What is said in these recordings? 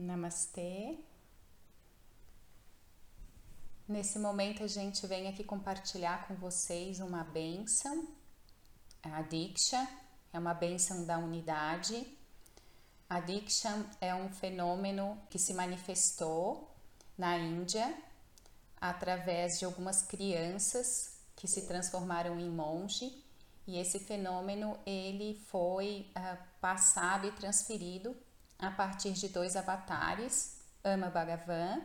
Namastê. Nesse momento a gente vem aqui compartilhar com vocês uma benção. A Diksha é uma benção da unidade. A Diksha é um fenômeno que se manifestou na Índia através de algumas crianças que se transformaram em monge e esse fenômeno ele foi uh, passado e transferido a partir de dois avatares, Ama Bhagavan,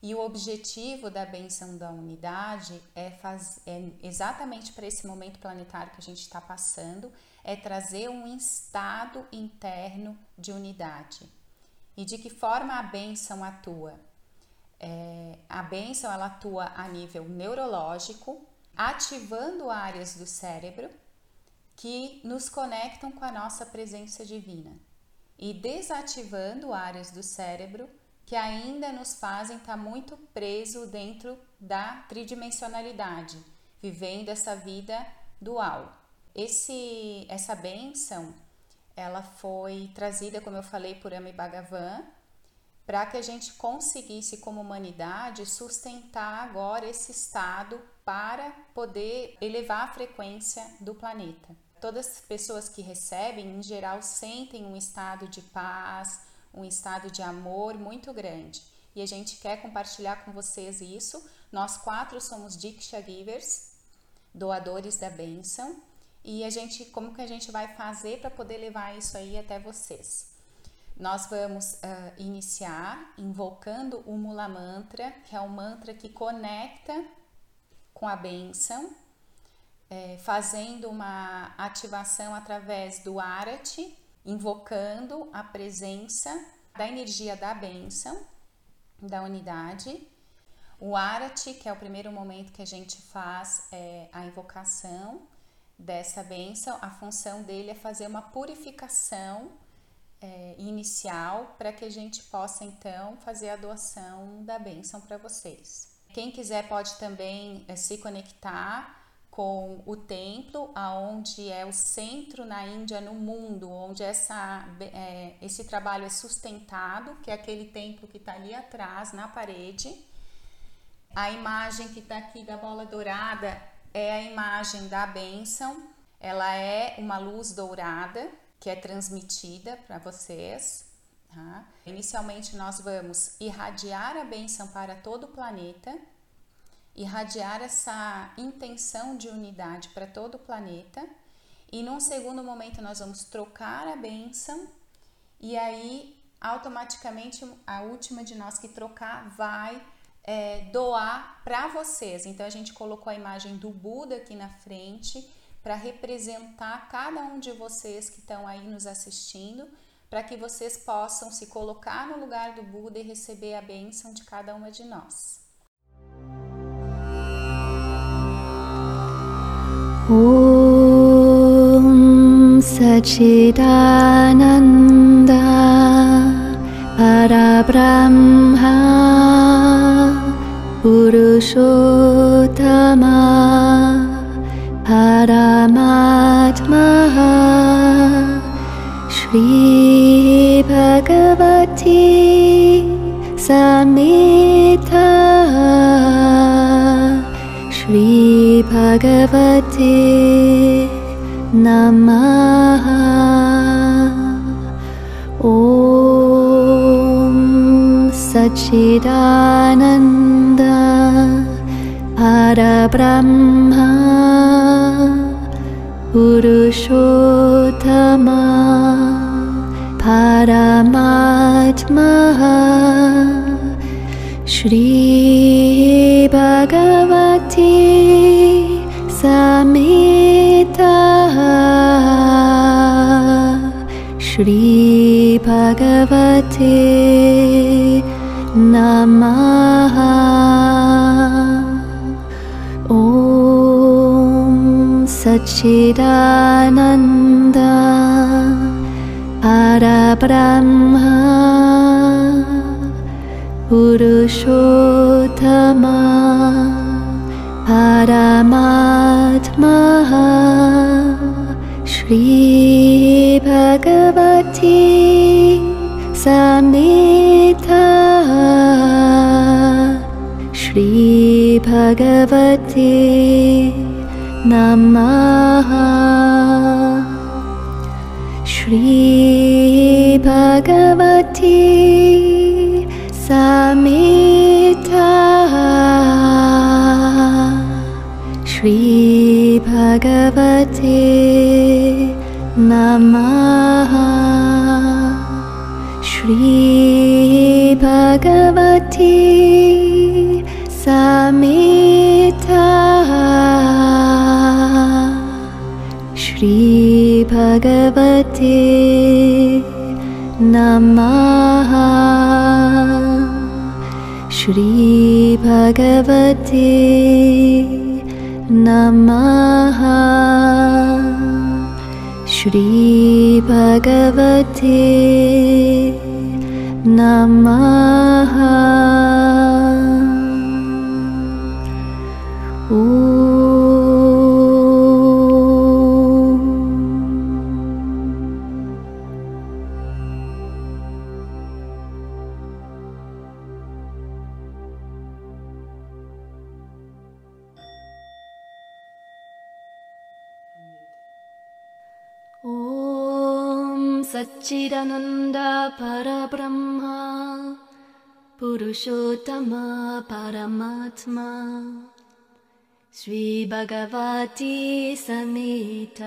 e o objetivo da benção da unidade é, faz, é exatamente para esse momento planetário que a gente está passando, é trazer um estado interno de unidade. E de que forma a benção atua? É, a benção ela atua a nível neurológico, ativando áreas do cérebro que nos conectam com a nossa presença divina e desativando áreas do cérebro que ainda nos fazem estar tá muito preso dentro da tridimensionalidade, vivendo essa vida dual. Esse, essa benção, ela foi trazida, como eu falei, por Ami Bhagavan, para que a gente conseguisse, como humanidade, sustentar agora esse estado para poder elevar a frequência do planeta. Todas as pessoas que recebem, em geral, sentem um estado de paz, um estado de amor muito grande. E a gente quer compartilhar com vocês isso. Nós quatro somos Diksha Givers, doadores da bênção. E a gente, como que a gente vai fazer para poder levar isso aí até vocês? Nós vamos uh, iniciar invocando o Mula Mantra, que é um mantra que conecta com a bênção é, fazendo uma ativação através do Arati, invocando a presença da energia da bênção, da unidade. O Arati, que é o primeiro momento que a gente faz é, a invocação dessa bênção, a função dele é fazer uma purificação é, inicial para que a gente possa então fazer a doação da bênção para vocês. Quem quiser pode também é, se conectar com o templo, aonde é o centro na Índia, no mundo, onde essa, é, esse trabalho é sustentado, que é aquele templo que está ali atrás, na parede. A imagem que está aqui da bola dourada é a imagem da bênção. Ela é uma luz dourada que é transmitida para vocês. Tá? Inicialmente, nós vamos irradiar a bênção para todo o planeta irradiar essa intenção de unidade para todo o planeta. E num segundo momento nós vamos trocar a bênção e aí automaticamente a última de nós que trocar vai é, doar para vocês. Então a gente colocou a imagem do Buda aqui na frente para representar cada um de vocês que estão aí nos assistindo, para que vocês possam se colocar no lugar do Buda e receber a bênção de cada uma de nós. ॐ सचिदानन्द परब्रह्मा पुरुषोत्तमा परमात्मः श्रीभगवती समेता श्रीभगवते नमः। ॐ सच्चिदानन्द परब्रह्मा पुरुषोत्तमा परमात्मः। श्रीभगवती श्रीभगवते नमः। ॐ सच्चिदानन्द। परब्रह्मा। पुरुषोत्तमा। परमात्मः। श्रीभगवती समिथ श्री भगवती नमः श्रीभगवती समी श्री नमः श्री भगवते नमः। श्री सच्चिदानन्द परब्रह्मा पुरुषोत्तम परमात्मा श्रीभगवती समेत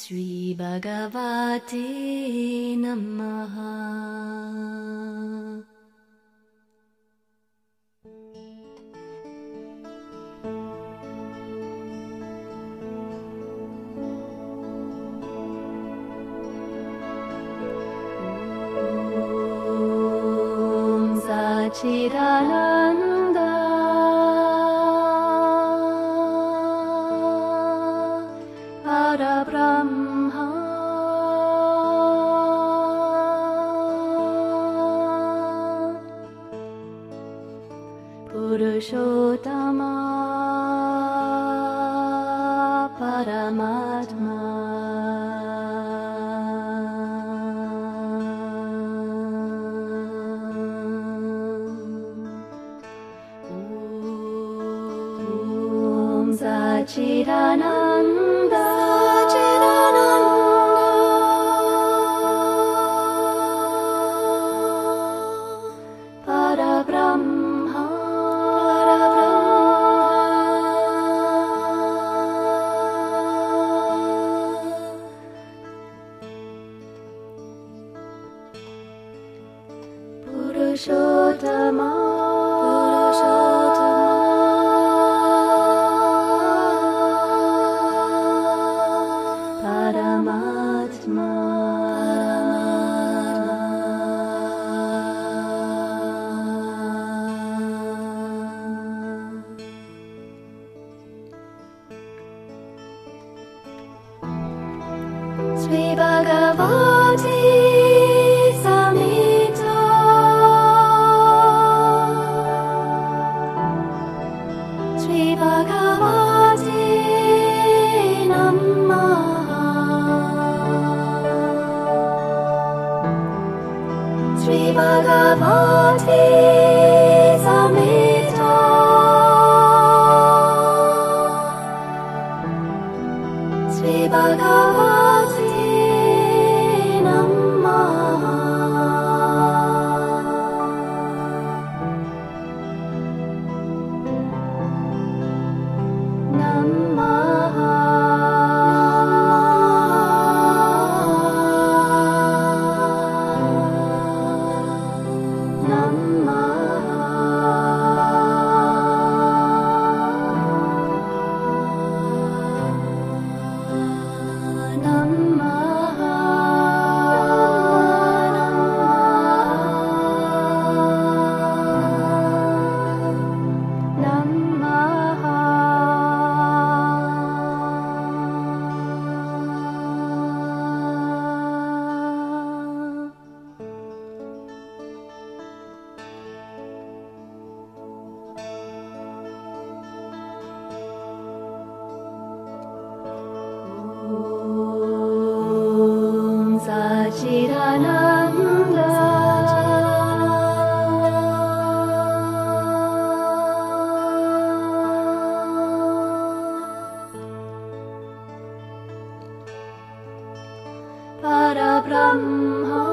श्रीभगवते नमः Para Brahma.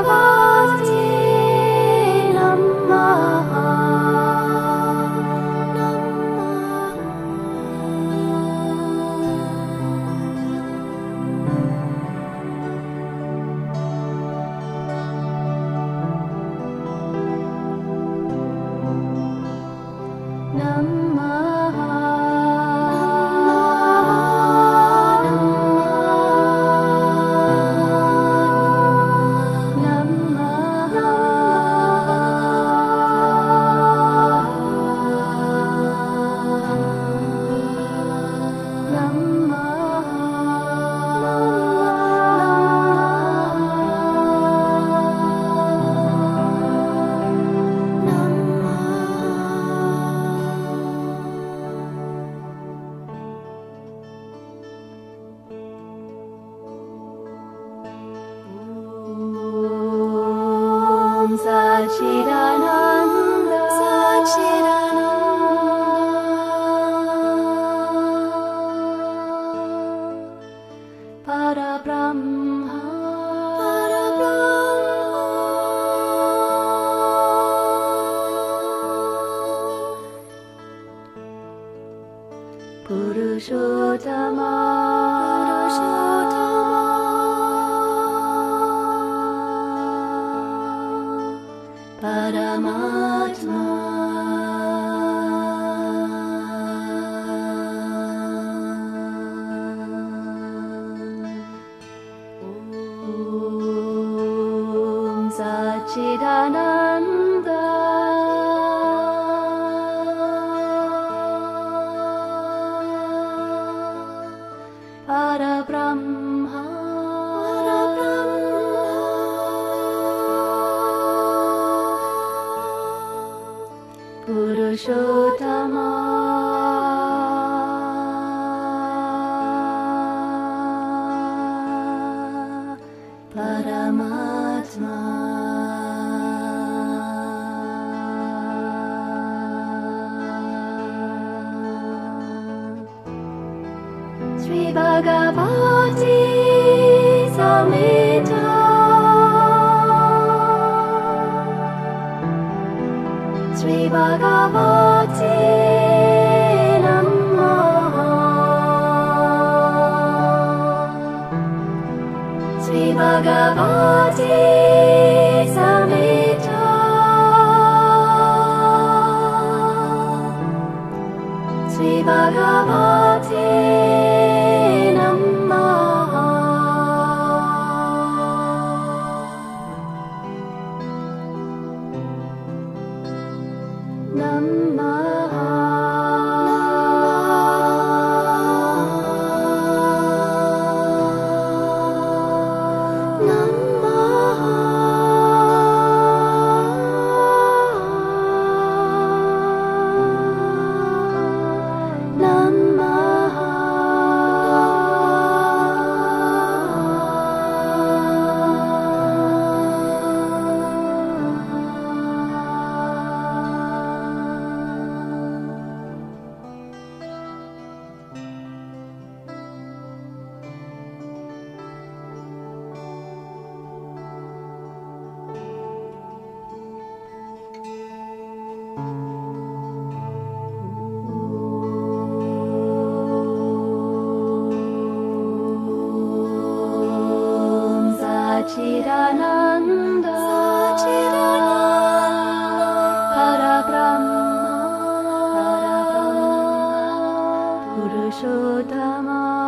पुरुषोत्तमा।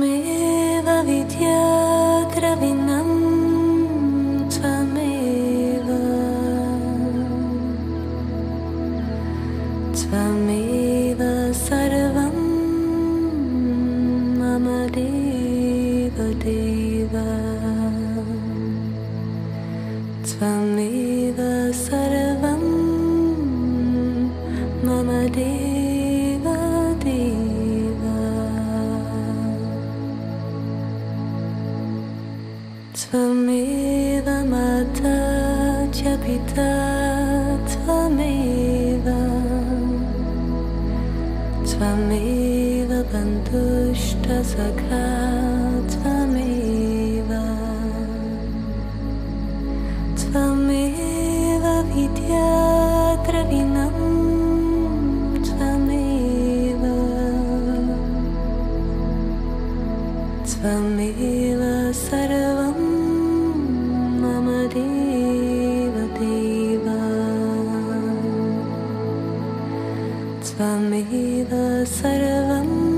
मेव विद्याद्रविन्नम् Swami the Sarvam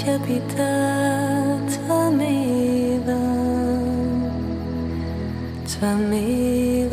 त्वमेव त्वमेव